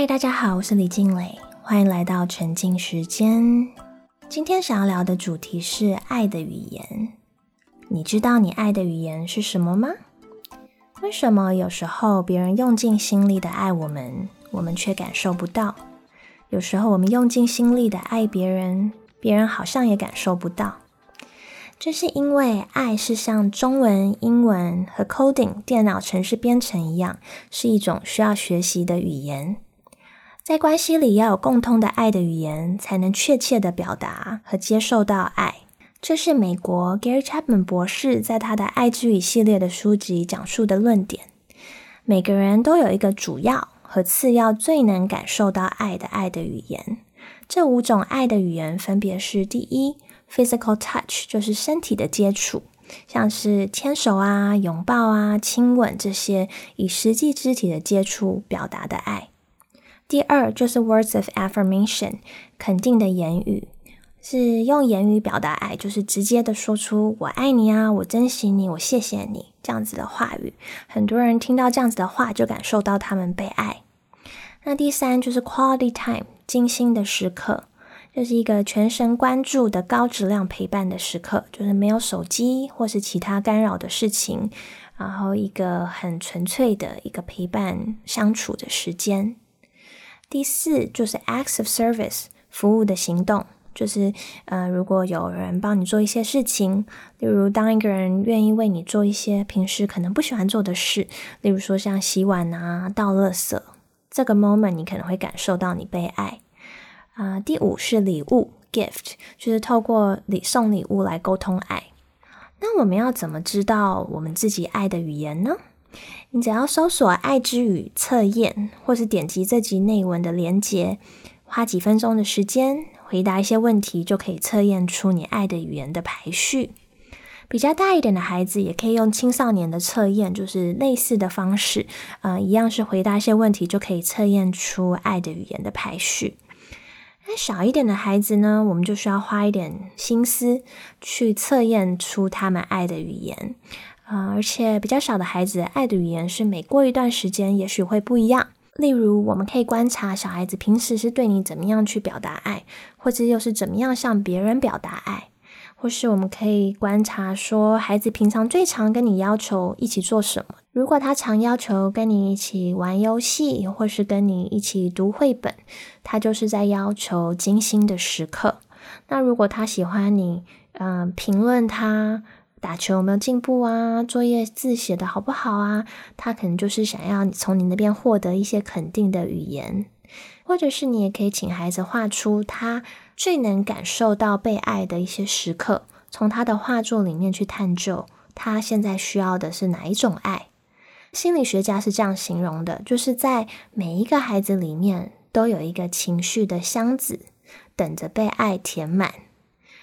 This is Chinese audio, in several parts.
嗨，大家好，我是李静蕾，欢迎来到沉浸时间。今天想要聊的主题是爱的语言。你知道你爱的语言是什么吗？为什么有时候别人用尽心力的爱我们，我们却感受不到？有时候我们用尽心力的爱别人，别人好像也感受不到。这是因为爱是像中文、英文和 coding 电脑程式编程一样，是一种需要学习的语言。在关系里要有共通的爱的语言，才能确切的表达和接受到爱。这是美国 Gary Chapman 博士在他的《爱之语》系列的书籍讲述的论点。每个人都有一个主要和次要最能感受到爱的爱的语言。这五种爱的语言分别是：第一，physical touch，就是身体的接触，像是牵手啊、拥抱啊、亲吻这些以实际肢体的接触表达的爱。第二就是 words of affirmation，肯定的言语，是用言语表达爱，就是直接的说出“我爱你啊，我珍惜你，我谢谢你”这样子的话语。很多人听到这样子的话，就感受到他们被爱。那第三就是 quality time，精心的时刻，就是一个全神贯注的高质量陪伴的时刻，就是没有手机或是其他干扰的事情，然后一个很纯粹的一个陪伴相处的时间。第四就是 acts of service，服务的行动，就是呃，如果有人帮你做一些事情，例如当一个人愿意为你做一些平时可能不喜欢做的事，例如说像洗碗啊、倒垃圾，这个 moment 你可能会感受到你被爱。啊，第五是礼物 gift，就是透过礼送礼物来沟通爱。那我们要怎么知道我们自己爱的语言呢？你只要搜索“爱之语”测验，或是点击这集内文的连接，花几分钟的时间回答一些问题，就可以测验出你爱的语言的排序。比较大一点的孩子也可以用青少年的测验，就是类似的方式，呃，一样是回答一些问题，就可以测验出爱的语言的排序。那小一点的孩子呢，我们就需要花一点心思去测验出他们爱的语言。啊，而且比较小的孩子，爱的语言是每过一段时间，也许会不一样。例如，我们可以观察小孩子平时是对你怎么样去表达爱，或者又是怎么样向别人表达爱，或是我们可以观察说，孩子平常最常跟你要求一起做什么。如果他常要求跟你一起玩游戏，或是跟你一起读绘本，他就是在要求精心的时刻。那如果他喜欢你，嗯，评论他。打球有没有进步啊？作业字写的好不好啊？他可能就是想要你从你那边获得一些肯定的语言，或者是你也可以请孩子画出他最能感受到被爱的一些时刻，从他的画作里面去探究他现在需要的是哪一种爱。心理学家是这样形容的，就是在每一个孩子里面都有一个情绪的箱子，等着被爱填满。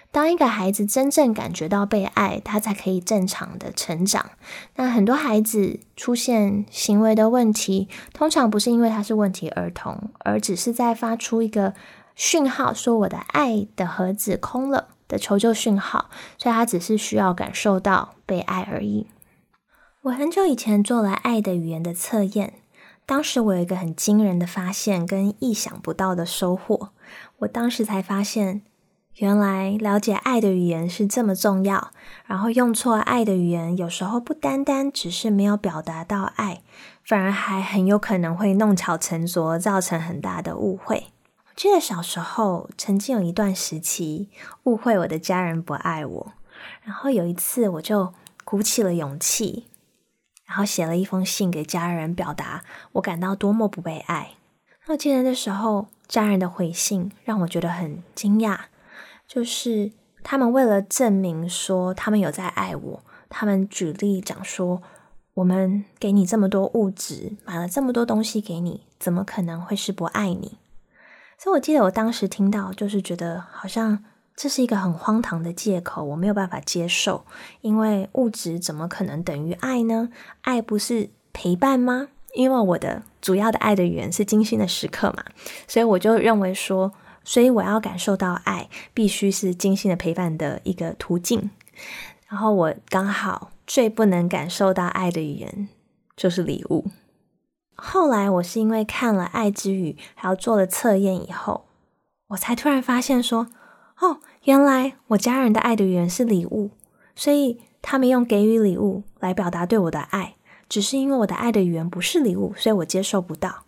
当一个孩子真正感觉到被爱，他才可以正常的成长。那很多孩子出现行为的问题，通常不是因为他是问题儿童，而只是在发出一个讯号，说我的爱的盒子空了的求救讯号，所以他只是需要感受到被爱而已。我很久以前做了爱的语言的测验，当时我有一个很惊人的发现跟意想不到的收获。我当时才发现。原来了解爱的语言是这么重要，然后用错爱的语言，有时候不单单只是没有表达到爱，反而还很有可能会弄巧成拙，造成很大的误会。记得小时候曾经有一段时期，误会我的家人不爱我，然后有一次我就鼓起了勇气，然后写了一封信给家人，表达我感到多么不被爱。我记得的时候家人的回信让我觉得很惊讶。就是他们为了证明说他们有在爱我，他们举例讲说，我们给你这么多物质，买了这么多东西给你，怎么可能会是不爱你？所以我记得我当时听到，就是觉得好像这是一个很荒唐的借口，我没有办法接受，因为物质怎么可能等于爱呢？爱不是陪伴吗？因为我的主要的爱的语言是精心的时刻嘛，所以我就认为说。所以我要感受到爱，必须是精心的陪伴的一个途径。然后我刚好最不能感受到爱的语言就是礼物。后来我是因为看了《爱之语》，还有做了测验以后，我才突然发现说，哦，原来我家人的爱的语言是礼物，所以他们用给予礼物来表达对我的爱，只是因为我的爱的语言不是礼物，所以我接受不到。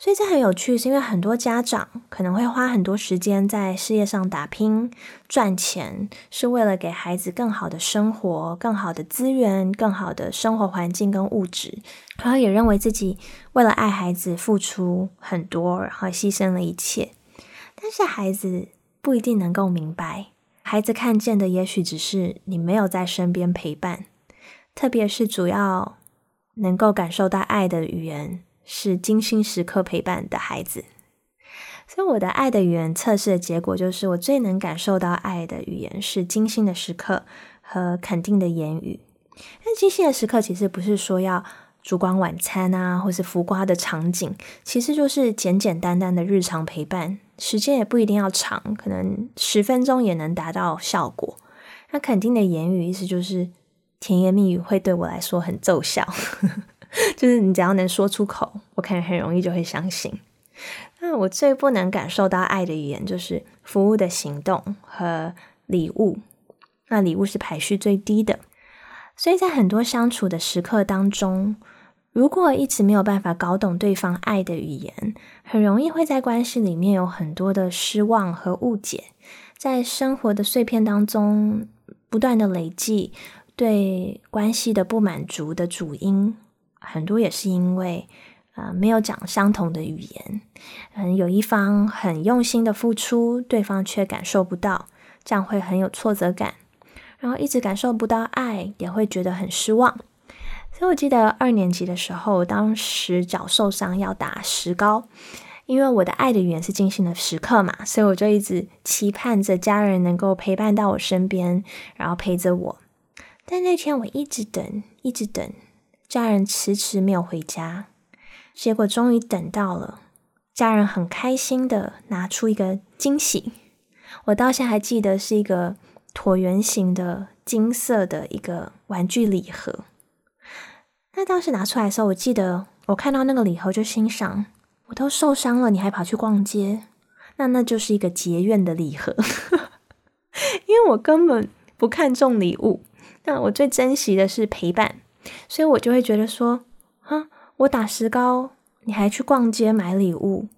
所以这很有趣，是因为很多家长可能会花很多时间在事业上打拼赚钱，是为了给孩子更好的生活、更好的资源、更好的生活环境跟物质，然后也认为自己为了爱孩子付出很多，然后牺牲了一切。但是孩子不一定能够明白，孩子看见的也许只是你没有在身边陪伴，特别是主要能够感受到爱的语言。是精心时刻陪伴的孩子，所以我的爱的语言测试的结果就是，我最能感受到爱的语言是精心的时刻和肯定的言语。但精心的时刻其实不是说要烛光晚餐啊，或是浮夸的场景，其实就是简简单单的日常陪伴，时间也不一定要长，可能十分钟也能达到效果。那肯定的言语意思就是甜言蜜语会对我来说很奏效。就是你只要能说出口，我可能很容易就会相信。那我最不能感受到爱的语言，就是服务的行动和礼物。那礼物是排序最低的，所以在很多相处的时刻当中，如果一直没有办法搞懂对方爱的语言，很容易会在关系里面有很多的失望和误解，在生活的碎片当中不断的累积对关系的不满足的主因。很多也是因为，呃，没有讲相同的语言，嗯，有一方很用心的付出，对方却感受不到，这样会很有挫折感，然后一直感受不到爱，也会觉得很失望。所以我记得二年级的时候，当时脚受伤要打石膏，因为我的爱的语言是精心的时刻嘛，所以我就一直期盼着家人能够陪伴到我身边，然后陪着我。但那天我一直等，一直等。家人迟迟没有回家，结果终于等到了。家人很开心的拿出一个惊喜，我到现在还记得是一个椭圆形的金色的一个玩具礼盒。那当时拿出来的时候，我记得我看到那个礼盒就心想：我都受伤了，你还跑去逛街？那那就是一个结怨的礼盒，因为我根本不看重礼物，那我最珍惜的是陪伴。所以我就会觉得说，哈，我打石膏，你还去逛街买礼物，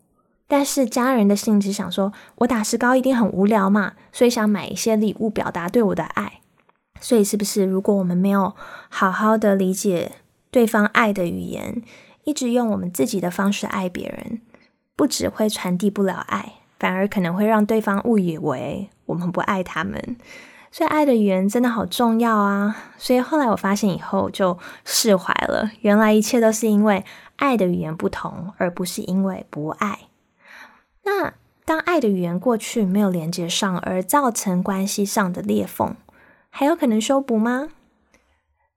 但是家人的性质想说，我打石膏一定很无聊嘛，所以想买一些礼物表达对我的爱。所以是不是，如果我们没有好好的理解对方爱的语言，一直用我们自己的方式爱别人，不只会传递不了爱，反而可能会让对方误以为我们不爱他们。所以爱的语言真的好重要啊！所以后来我发现以后就释怀了。原来一切都是因为爱的语言不同，而不是因为不爱。那当爱的语言过去没有连接上，而造成关系上的裂缝，还有可能修补吗？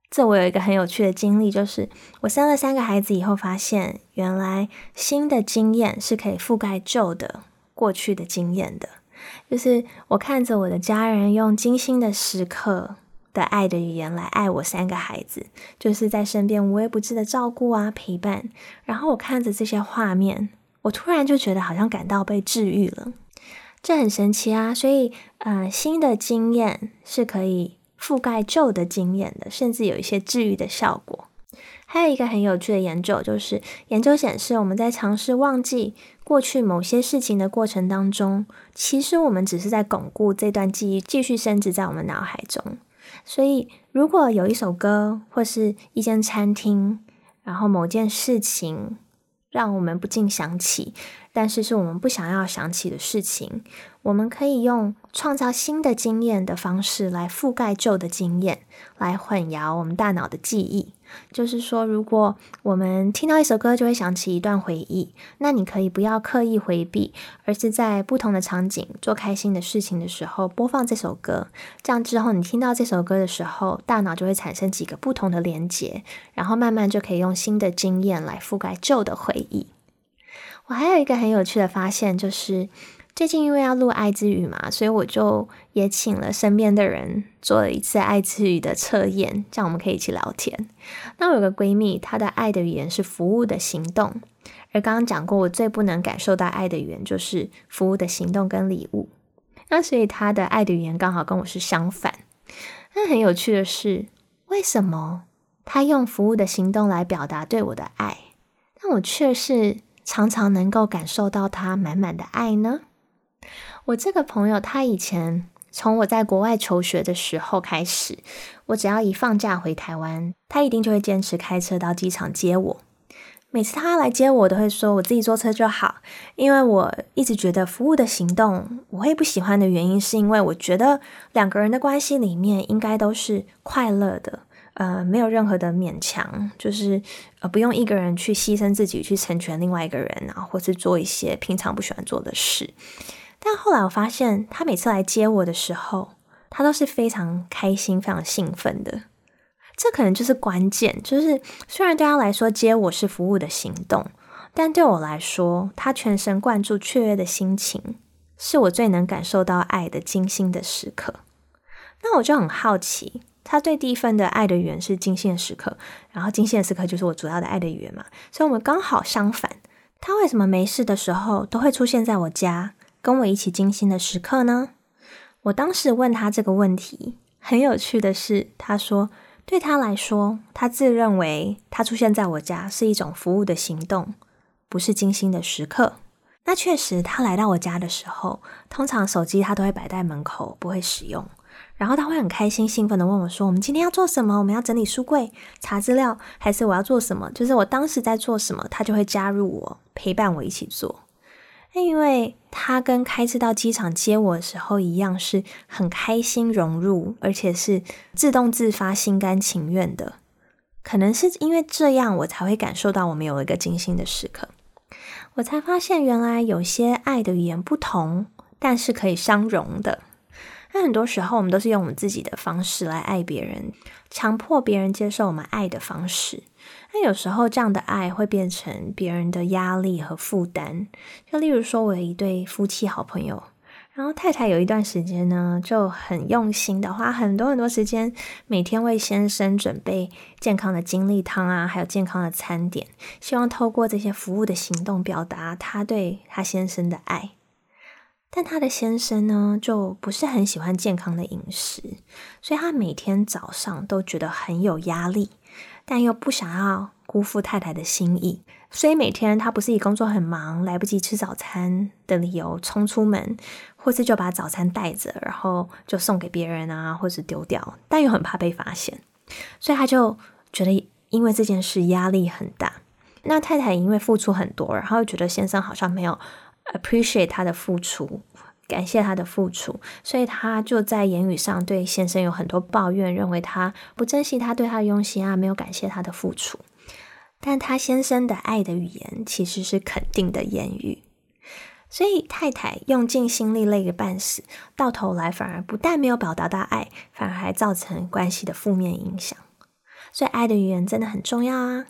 这我有一个很有趣的经历，就是我生了三个孩子以后，发现原来新的经验是可以覆盖旧的过去的经验的。就是我看着我的家人用精心的时刻的爱的语言来爱我三个孩子，就是在身边无微不至的照顾啊陪伴。然后我看着这些画面，我突然就觉得好像感到被治愈了，这很神奇啊！所以，呃，新的经验是可以覆盖旧的经验的，甚至有一些治愈的效果。还有一个很有趣的研究，就是研究显示，我们在尝试忘记过去某些事情的过程当中，其实我们只是在巩固这段记忆，继续升值在我们脑海中。所以，如果有一首歌或是一间餐厅，然后某件事情让我们不禁想起，但是是我们不想要想起的事情。我们可以用创造新的经验的方式来覆盖旧的经验，来混淆我们大脑的记忆。就是说，如果我们听到一首歌就会想起一段回忆，那你可以不要刻意回避，而是在不同的场景做开心的事情的时候播放这首歌。这样之后，你听到这首歌的时候，大脑就会产生几个不同的连接，然后慢慢就可以用新的经验来覆盖旧的回忆。我还有一个很有趣的发现，就是。最近因为要录爱之语嘛，所以我就也请了身边的人做了一次爱之语的测验，这样我们可以一起聊天。那我有个闺蜜，她的爱的语言是服务的行动，而刚刚讲过，我最不能感受到爱的语言就是服务的行动跟礼物。那所以她的爱的语言刚好跟我是相反。那很有趣的是，为什么她用服务的行动来表达对我的爱，但我却是常常能够感受到她满满的爱呢？我这个朋友，他以前从我在国外求学的时候开始，我只要一放假回台湾，他一定就会坚持开车到机场接我。每次他来接我，都会说我自己坐车就好，因为我一直觉得服务的行动我会不喜欢的原因，是因为我觉得两个人的关系里面应该都是快乐的，呃，没有任何的勉强，就是呃不用一个人去牺牲自己去成全另外一个人啊，或是做一些平常不喜欢做的事。但后来我发现，他每次来接我的时候，他都是非常开心、非常兴奋的。这可能就是关键。就是虽然对他来说接我是服务的行动，但对我来说，他全神贯注、雀跃的心情，是我最能感受到爱的精心的时刻。那我就很好奇，他对第一份的爱的语言是精心的时刻，然后精心的时刻就是我主要的爱的语言嘛。所以，我们刚好相反。他为什么没事的时候都会出现在我家？跟我一起精心的时刻呢？我当时问他这个问题，很有趣的是，他说对他来说，他自认为他出现在我家是一种服务的行动，不是精心的时刻。那确实，他来到我家的时候，通常手机他都会摆在门口，不会使用。然后他会很开心、兴奋的问我说：“我们今天要做什么？我们要整理书柜、查资料，还是我要做什么？”就是我当时在做什么，他就会加入我，陪伴我一起做。那因为他跟开车到机场接我的时候一样，是很开心融入，而且是自动自发、心甘情愿的。可能是因为这样，我才会感受到我们有一个精心的时刻。我才发现，原来有些爱的语言不同，但是可以相融的。那很多时候，我们都是用我们自己的方式来爱别人，强迫别人接受我们爱的方式。那有时候这样的爱会变成别人的压力和负担。就例如说，我有一对夫妻好朋友，然后太太有一段时间呢就很用心的花很多很多时间，每天为先生准备健康的精力汤啊，还有健康的餐点，希望透过这些服务的行动表达他对他先生的爱。但他的先生呢就不是很喜欢健康的饮食，所以他每天早上都觉得很有压力。但又不想要辜负太太的心意，所以每天他不是以工作很忙来不及吃早餐的理由冲出门，或是就把早餐带着，然后就送给别人啊，或是丢掉，但又很怕被发现，所以他就觉得因为这件事压力很大。那太太因为付出很多，然后又觉得先生好像没有 appreciate 他的付出。感谢他的付出，所以他就在言语上对先生有很多抱怨，认为他不珍惜他对他的用心啊，没有感谢他的付出。但他先生的爱的语言其实是肯定的言语，所以太太用尽心力累个半死，到头来反而不但没有表达到爱，反而还造成关系的负面影响。所以爱的语言真的很重要啊！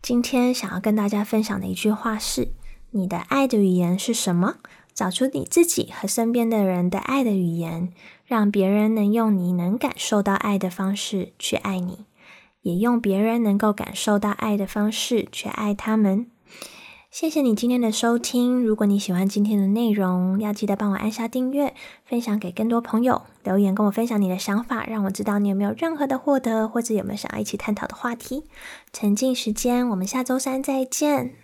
今天想要跟大家分享的一句话是：你的爱的语言是什么？找出你自己和身边的人的爱的语言，让别人能用你能感受到爱的方式去爱你，也用别人能够感受到爱的方式去爱他们。谢谢你今天的收听。如果你喜欢今天的内容，要记得帮我按下订阅，分享给更多朋友，留言跟我分享你的想法，让我知道你有没有任何的获得，或者有没有想要一起探讨的话题。沉浸时间，我们下周三再见。